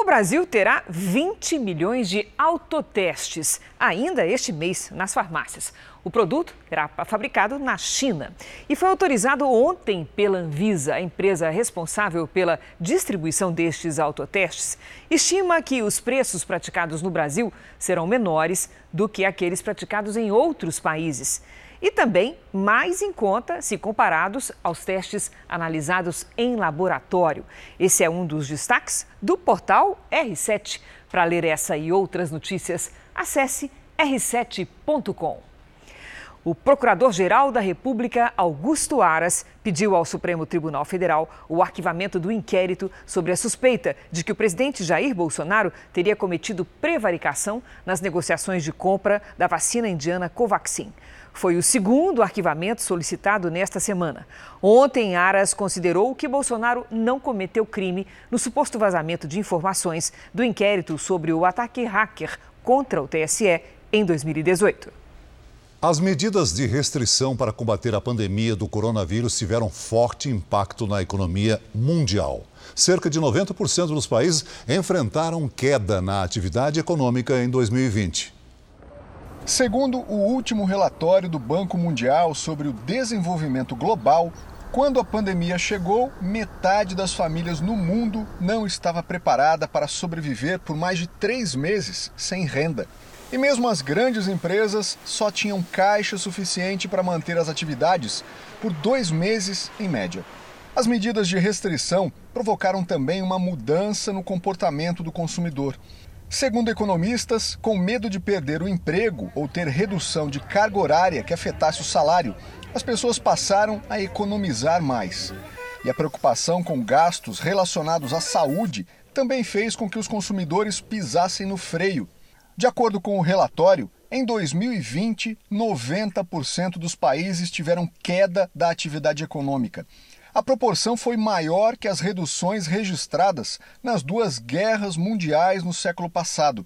O Brasil terá 20 milhões de autotestes ainda este mês nas farmácias. O produto será fabricado na China e foi autorizado ontem pela Anvisa, a empresa responsável pela distribuição destes autotestes. Estima que os preços praticados no Brasil serão menores do que aqueles praticados em outros países e também mais em conta se comparados aos testes analisados em laboratório. Esse é um dos destaques do portal R7. Para ler essa e outras notícias, acesse r7.com. O Procurador-Geral da República, Augusto Aras, pediu ao Supremo Tribunal Federal o arquivamento do inquérito sobre a suspeita de que o presidente Jair Bolsonaro teria cometido prevaricação nas negociações de compra da vacina indiana Covaxin. Foi o segundo arquivamento solicitado nesta semana. Ontem, Aras considerou que Bolsonaro não cometeu crime no suposto vazamento de informações do inquérito sobre o ataque hacker contra o TSE em 2018. As medidas de restrição para combater a pandemia do coronavírus tiveram forte impacto na economia mundial. Cerca de 90% dos países enfrentaram queda na atividade econômica em 2020. Segundo o último relatório do Banco Mundial sobre o desenvolvimento global, quando a pandemia chegou, metade das famílias no mundo não estava preparada para sobreviver por mais de três meses sem renda. E mesmo as grandes empresas só tinham caixa suficiente para manter as atividades por dois meses em média. As medidas de restrição provocaram também uma mudança no comportamento do consumidor. Segundo economistas, com medo de perder o emprego ou ter redução de carga horária que afetasse o salário, as pessoas passaram a economizar mais. E a preocupação com gastos relacionados à saúde também fez com que os consumidores pisassem no freio de acordo com o relatório, em 2020, 90% dos países tiveram queda da atividade econômica. A proporção foi maior que as reduções registradas nas duas guerras mundiais no século passado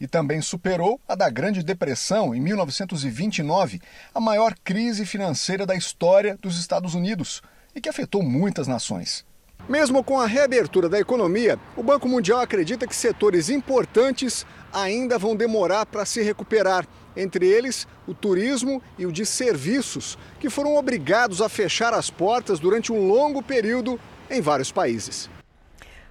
e também superou a da Grande Depressão em 1929, a maior crise financeira da história dos Estados Unidos e que afetou muitas nações. Mesmo com a reabertura da economia, o Banco Mundial acredita que setores importantes ainda vão demorar para se recuperar, entre eles o turismo e o de serviços, que foram obrigados a fechar as portas durante um longo período em vários países.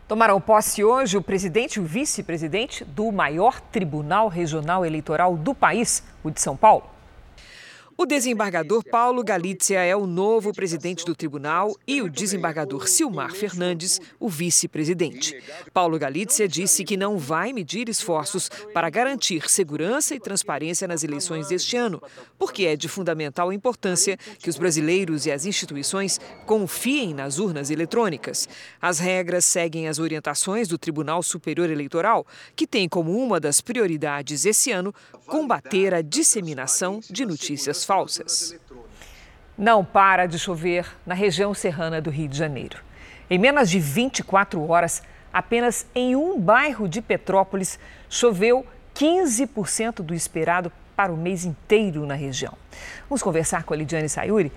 Tomaram posse hoje o presidente e o vice-presidente do maior tribunal regional eleitoral do país, o de São Paulo. O desembargador Paulo Galizia é o novo presidente do tribunal e o desembargador Silmar Fernandes, o vice-presidente. Paulo Galizia disse que não vai medir esforços para garantir segurança e transparência nas eleições deste ano, porque é de fundamental importância que os brasileiros e as instituições confiem nas urnas eletrônicas. As regras seguem as orientações do Tribunal Superior Eleitoral, que tem como uma das prioridades esse ano combater a disseminação de notícias falsas. Não para de chover na região serrana do Rio de Janeiro. Em menos de 24 horas, apenas em um bairro de Petrópolis choveu 15% do esperado para o mês inteiro na região. Vamos conversar com a Lidiane Sayuri.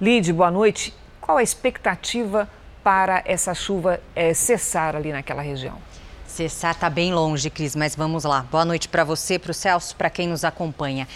Lid, boa noite. Qual a expectativa para essa chuva é, cessar ali naquela região? Cessar está bem longe, Cris, mas vamos lá. Boa noite para você, para o Celso, para quem nos acompanha.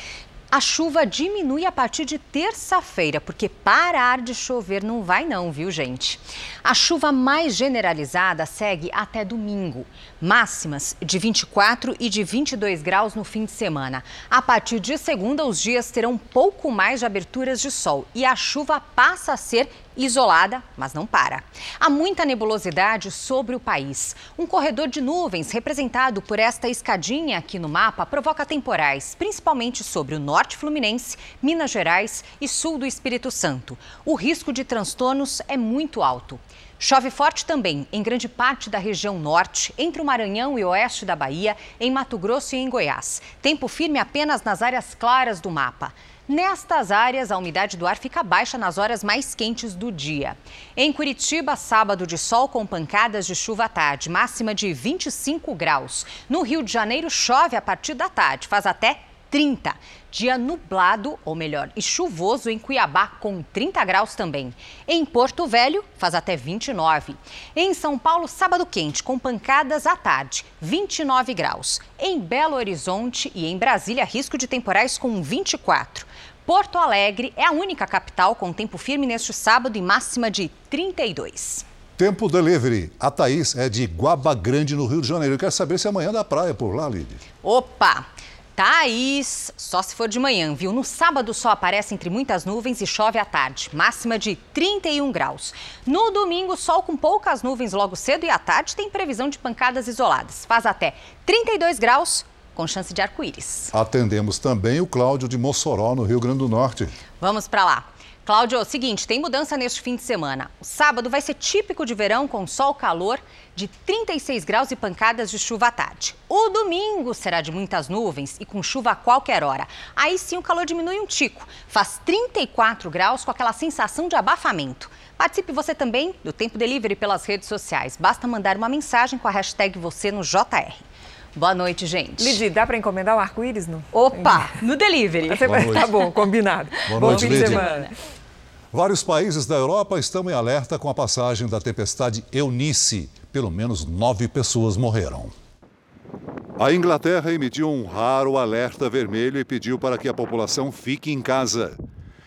A chuva diminui a partir de terça-feira, porque parar de chover não vai não, viu, gente? A chuva mais generalizada segue até domingo. Máximas de 24 e de 22 graus no fim de semana. A partir de segunda, os dias terão pouco mais de aberturas de sol e a chuva passa a ser isolada, mas não para. Há muita nebulosidade sobre o país. Um corredor de nuvens, representado por esta escadinha aqui no mapa, provoca temporais, principalmente sobre o norte fluminense, Minas Gerais e sul do Espírito Santo. O risco de transtornos é muito alto. Chove forte também em grande parte da região norte, entre o Maranhão e oeste da Bahia, em Mato Grosso e em Goiás. Tempo firme apenas nas áreas claras do mapa. Nestas áreas, a umidade do ar fica baixa nas horas mais quentes do dia. Em Curitiba, sábado de sol com pancadas de chuva à tarde, máxima de 25 graus. No Rio de Janeiro, chove a partir da tarde, faz até 30. Dia nublado, ou melhor, e chuvoso em Cuiabá, com 30 graus também. Em Porto Velho, faz até 29. Em São Paulo, sábado quente, com pancadas à tarde, 29 graus. Em Belo Horizonte e em Brasília, risco de temporais com 24. Porto Alegre é a única capital com tempo firme neste sábado e máxima de 32. Tempo delivery. A Thaís é de Guaba Grande, no Rio de Janeiro. Eu quero saber se amanhã dá praia por lá, Lídia. Opa! Thaís, só se for de manhã, viu? No sábado só aparece entre muitas nuvens e chove à tarde, máxima de 31 graus. No domingo, sol com poucas nuvens logo cedo e à tarde tem previsão de pancadas isoladas. Faz até 32 graus, com chance de arco-íris. Atendemos também o Cláudio de Mossoró, no Rio Grande do Norte. Vamos para lá. Cláudio, é o seguinte, tem mudança neste fim de semana. O sábado vai ser típico de verão, com sol, calor, de 36 graus e pancadas de chuva à tarde. O domingo será de muitas nuvens e com chuva a qualquer hora. Aí sim o calor diminui um tico. Faz 34 graus com aquela sensação de abafamento. Participe você também do Tempo Delivery pelas redes sociais. Basta mandar uma mensagem com a hashtag você no JR. Boa noite, gente. Lidi, dá para encomendar o arco-íris? No... Opa, no delivery. Tá bom, combinado. Boa bom noite, fim de semana. Vários países da Europa estão em alerta com a passagem da tempestade Eunice. Pelo menos nove pessoas morreram. A Inglaterra emitiu um raro alerta vermelho e pediu para que a população fique em casa.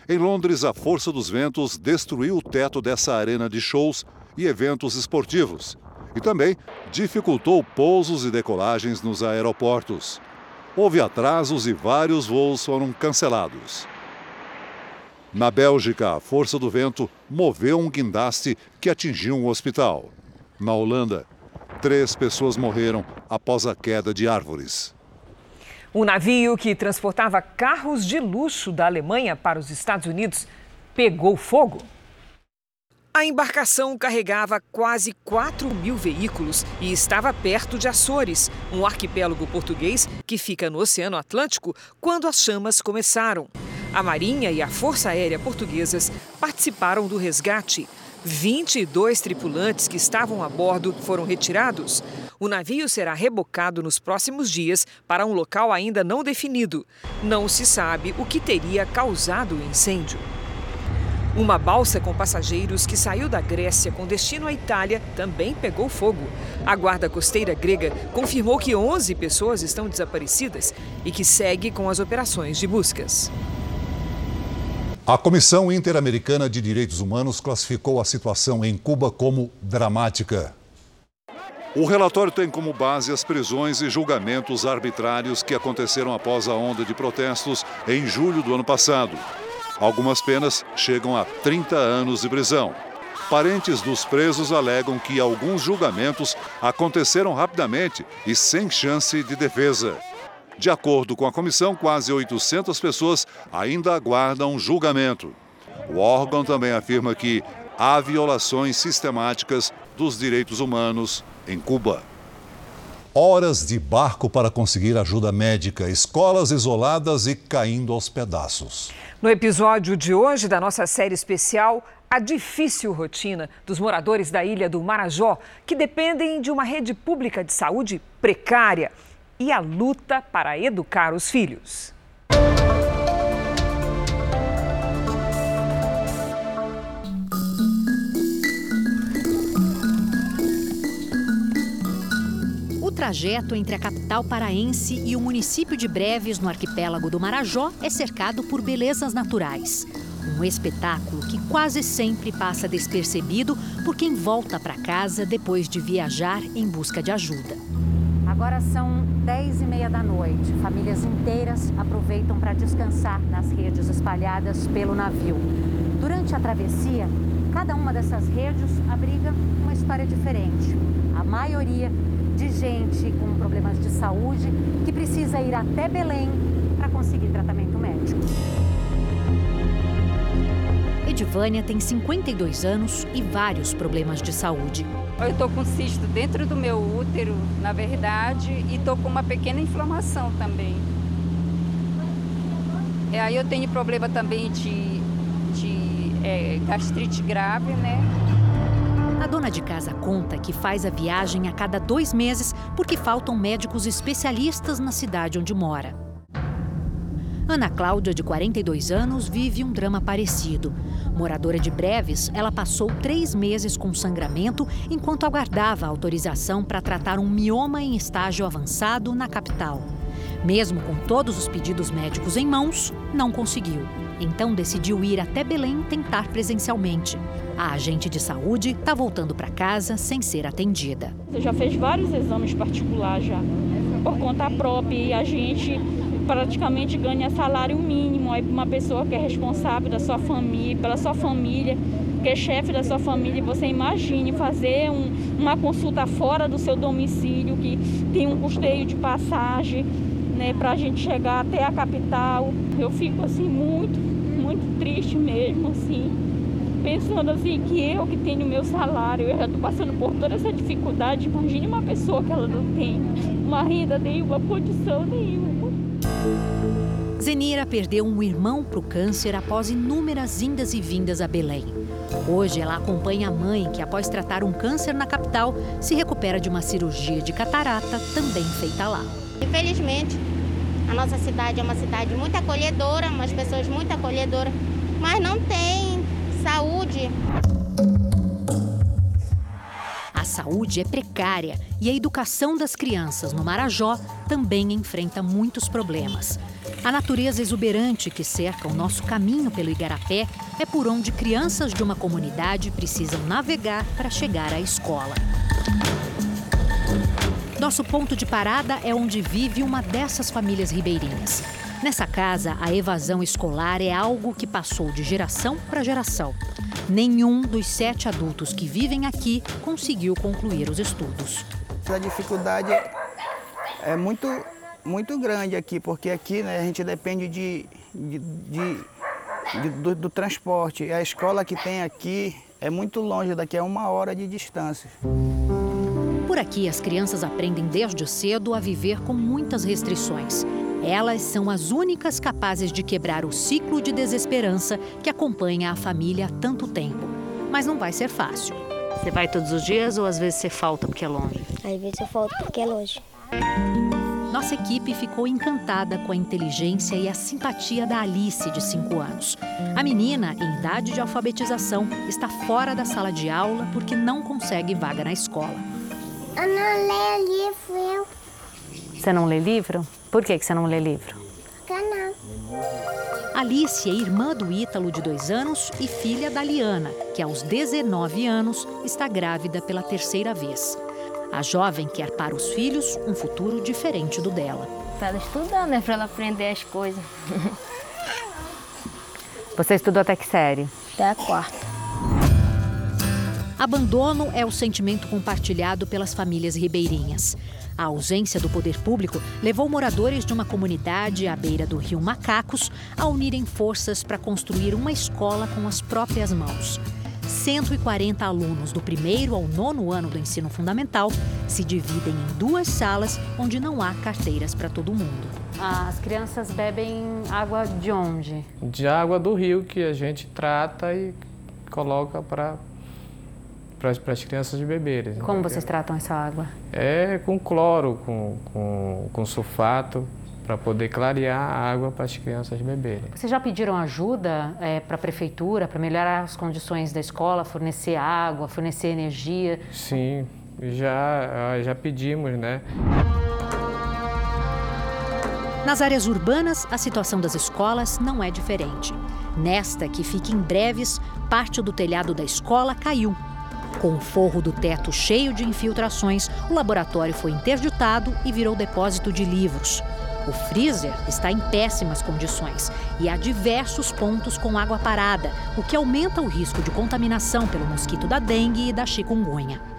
Em Londres, a força dos ventos destruiu o teto dessa arena de shows e eventos esportivos e também dificultou pousos e decolagens nos aeroportos. Houve atrasos e vários voos foram cancelados. Na Bélgica, a força do vento moveu um guindaste que atingiu um hospital. Na Holanda, três pessoas morreram após a queda de árvores. Um navio que transportava carros de luxo da Alemanha para os Estados Unidos pegou fogo. A embarcação carregava quase 4 mil veículos e estava perto de Açores, um arquipélago português que fica no Oceano Atlântico, quando as chamas começaram. A Marinha e a Força Aérea Portuguesas participaram do resgate. 22 tripulantes que estavam a bordo foram retirados. O navio será rebocado nos próximos dias para um local ainda não definido. Não se sabe o que teria causado o incêndio. Uma balsa com passageiros que saiu da Grécia com destino à Itália também pegou fogo. A Guarda Costeira grega confirmou que 11 pessoas estão desaparecidas e que segue com as operações de buscas. A Comissão Interamericana de Direitos Humanos classificou a situação em Cuba como dramática. O relatório tem como base as prisões e julgamentos arbitrários que aconteceram após a onda de protestos em julho do ano passado. Algumas penas chegam a 30 anos de prisão. Parentes dos presos alegam que alguns julgamentos aconteceram rapidamente e sem chance de defesa. De acordo com a comissão, quase 800 pessoas ainda aguardam julgamento. O órgão também afirma que há violações sistemáticas dos direitos humanos em Cuba. Horas de barco para conseguir ajuda médica, escolas isoladas e caindo aos pedaços. No episódio de hoje da nossa série especial, a difícil rotina dos moradores da ilha do Marajó, que dependem de uma rede pública de saúde precária, e a luta para educar os filhos. Trajeto entre a capital paraense e o município de Breves, no arquipélago do Marajó, é cercado por belezas naturais. Um espetáculo que quase sempre passa despercebido por quem volta para casa depois de viajar em busca de ajuda. Agora são 10 e meia da noite. Famílias inteiras aproveitam para descansar nas redes espalhadas pelo navio. Durante a travessia, cada uma dessas redes abriga uma história diferente. A maioria de gente com problemas de saúde que precisa ir até Belém para conseguir tratamento médico. Edivânia tem 52 anos e vários problemas de saúde. Eu estou com cisto dentro do meu útero, na verdade, e estou com uma pequena inflamação também. É, aí eu tenho problema também de, de é, gastrite grave, né? A dona de casa conta que faz a viagem a cada dois meses porque faltam médicos especialistas na cidade onde mora. Ana Cláudia, de 42 anos, vive um drama parecido. Moradora de Breves, ela passou três meses com sangramento enquanto aguardava autorização para tratar um mioma em estágio avançado na capital. Mesmo com todos os pedidos médicos em mãos, não conseguiu. Então decidiu ir até Belém tentar presencialmente. A agente de saúde está voltando para casa sem ser atendida. Você já fez vários exames particulares já, por conta própria, e a gente praticamente ganha salário mínimo aí uma pessoa que é responsável da sua família, pela sua família, que é chefe da sua família. Você imagine fazer um, uma consulta fora do seu domicílio, que tem um custeio de passagem, né, para a gente chegar até a capital. Eu fico assim muito, muito triste mesmo, assim, pensando assim que eu que tenho meu salário, eu já estou passando por toda essa dificuldade. Imagine uma pessoa que ela não tem uma renda nenhuma, condição nenhuma. Zenira perdeu um irmão para o câncer após inúmeras indas e vindas a Belém. Hoje ela acompanha a mãe que, após tratar um câncer na capital, se recupera de uma cirurgia de catarata também feita lá. Infelizmente, a nossa cidade é uma cidade muito acolhedora, umas pessoas muito acolhedoras, mas não tem saúde. A saúde é precária e a educação das crianças no Marajó também enfrenta muitos problemas. A natureza exuberante que cerca o nosso caminho pelo Igarapé é por onde crianças de uma comunidade precisam navegar para chegar à escola. Nosso ponto de parada é onde vive uma dessas famílias ribeirinhas. Nessa casa, a evasão escolar é algo que passou de geração para geração. Nenhum dos sete adultos que vivem aqui conseguiu concluir os estudos. A dificuldade é muito, muito grande aqui, porque aqui né, a gente depende de, de, de, de do, do transporte. A escola que tem aqui é muito longe, daqui a uma hora de distância. Por aqui, as crianças aprendem desde cedo a viver com muitas restrições. Elas são as únicas capazes de quebrar o ciclo de desesperança que acompanha a família há tanto tempo. Mas não vai ser fácil. Você vai todos os dias ou às vezes você falta porque é longe? Às vezes eu falto porque é longe. Nossa equipe ficou encantada com a inteligência e a simpatia da Alice, de 5 anos. A menina, em idade de alfabetização, está fora da sala de aula porque não consegue vaga na escola. Eu não leio livro. Você não lê livro? Por que você não lê livro? Porque não. Alice é irmã do Ítalo, de 2 anos, e filha da Liana, que aos 19 anos está grávida pela terceira vez. A jovem quer para os filhos um futuro diferente do dela. Para ela estudar, né? Para ela aprender as coisas. Você estudou até que série? Até a quarta. Abandono é o sentimento compartilhado pelas famílias ribeirinhas. A ausência do poder público levou moradores de uma comunidade à beira do rio Macacos a unirem forças para construir uma escola com as próprias mãos. 140 alunos do primeiro ao nono ano do ensino fundamental se dividem em duas salas onde não há carteiras para todo mundo. As crianças bebem água de onde? De água do rio que a gente trata e coloca para para as crianças beberem. Como vocês tratam essa água? É com cloro, com, com, com sulfato, para poder clarear a água para as crianças beberem. Vocês já pediram ajuda é, para a prefeitura, para melhorar as condições da escola, fornecer água, fornecer energia? Sim, já, já pedimos, né? Nas áreas urbanas, a situação das escolas não é diferente. Nesta, que fica em breves, parte do telhado da escola caiu com o forro do teto cheio de infiltrações, o laboratório foi interditado e virou depósito de livros. O freezer está em péssimas condições e há diversos pontos com água parada, o que aumenta o risco de contaminação pelo mosquito da dengue e da chikungunya.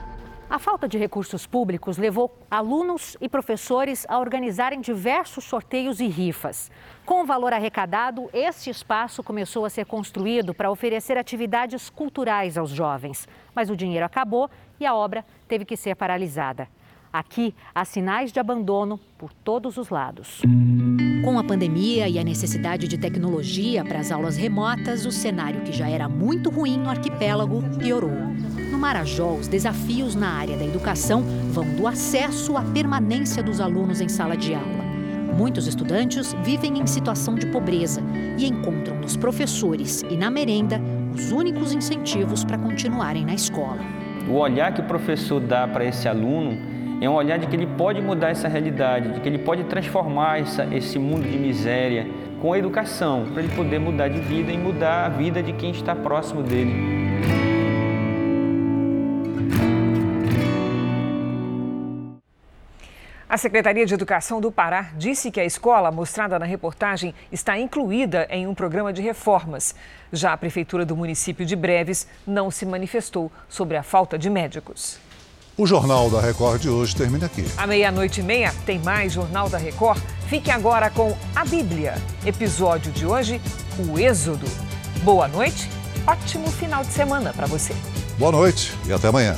A falta de recursos públicos levou alunos e professores a organizarem diversos sorteios e rifas. Com o valor arrecadado, este espaço começou a ser construído para oferecer atividades culturais aos jovens. Mas o dinheiro acabou e a obra teve que ser paralisada. Aqui há sinais de abandono por todos os lados. Com a pandemia e a necessidade de tecnologia para as aulas remotas, o cenário que já era muito ruim no arquipélago piorou. No Marajó, os desafios na área da educação vão do acesso à permanência dos alunos em sala de aula. Muitos estudantes vivem em situação de pobreza e encontram nos professores e na merenda os únicos incentivos para continuarem na escola. O olhar que o professor dá para esse aluno é um olhar de que ele pode mudar essa realidade, de que ele pode transformar essa, esse mundo de miséria com a educação, para ele poder mudar de vida e mudar a vida de quem está próximo dele. A Secretaria de Educação do Pará disse que a escola mostrada na reportagem está incluída em um programa de reformas. Já a Prefeitura do município de Breves não se manifestou sobre a falta de médicos. O Jornal da Record de hoje termina aqui. À meia-noite e meia tem mais Jornal da Record. Fique agora com a Bíblia. Episódio de hoje, o Êxodo. Boa noite, ótimo final de semana para você. Boa noite e até amanhã.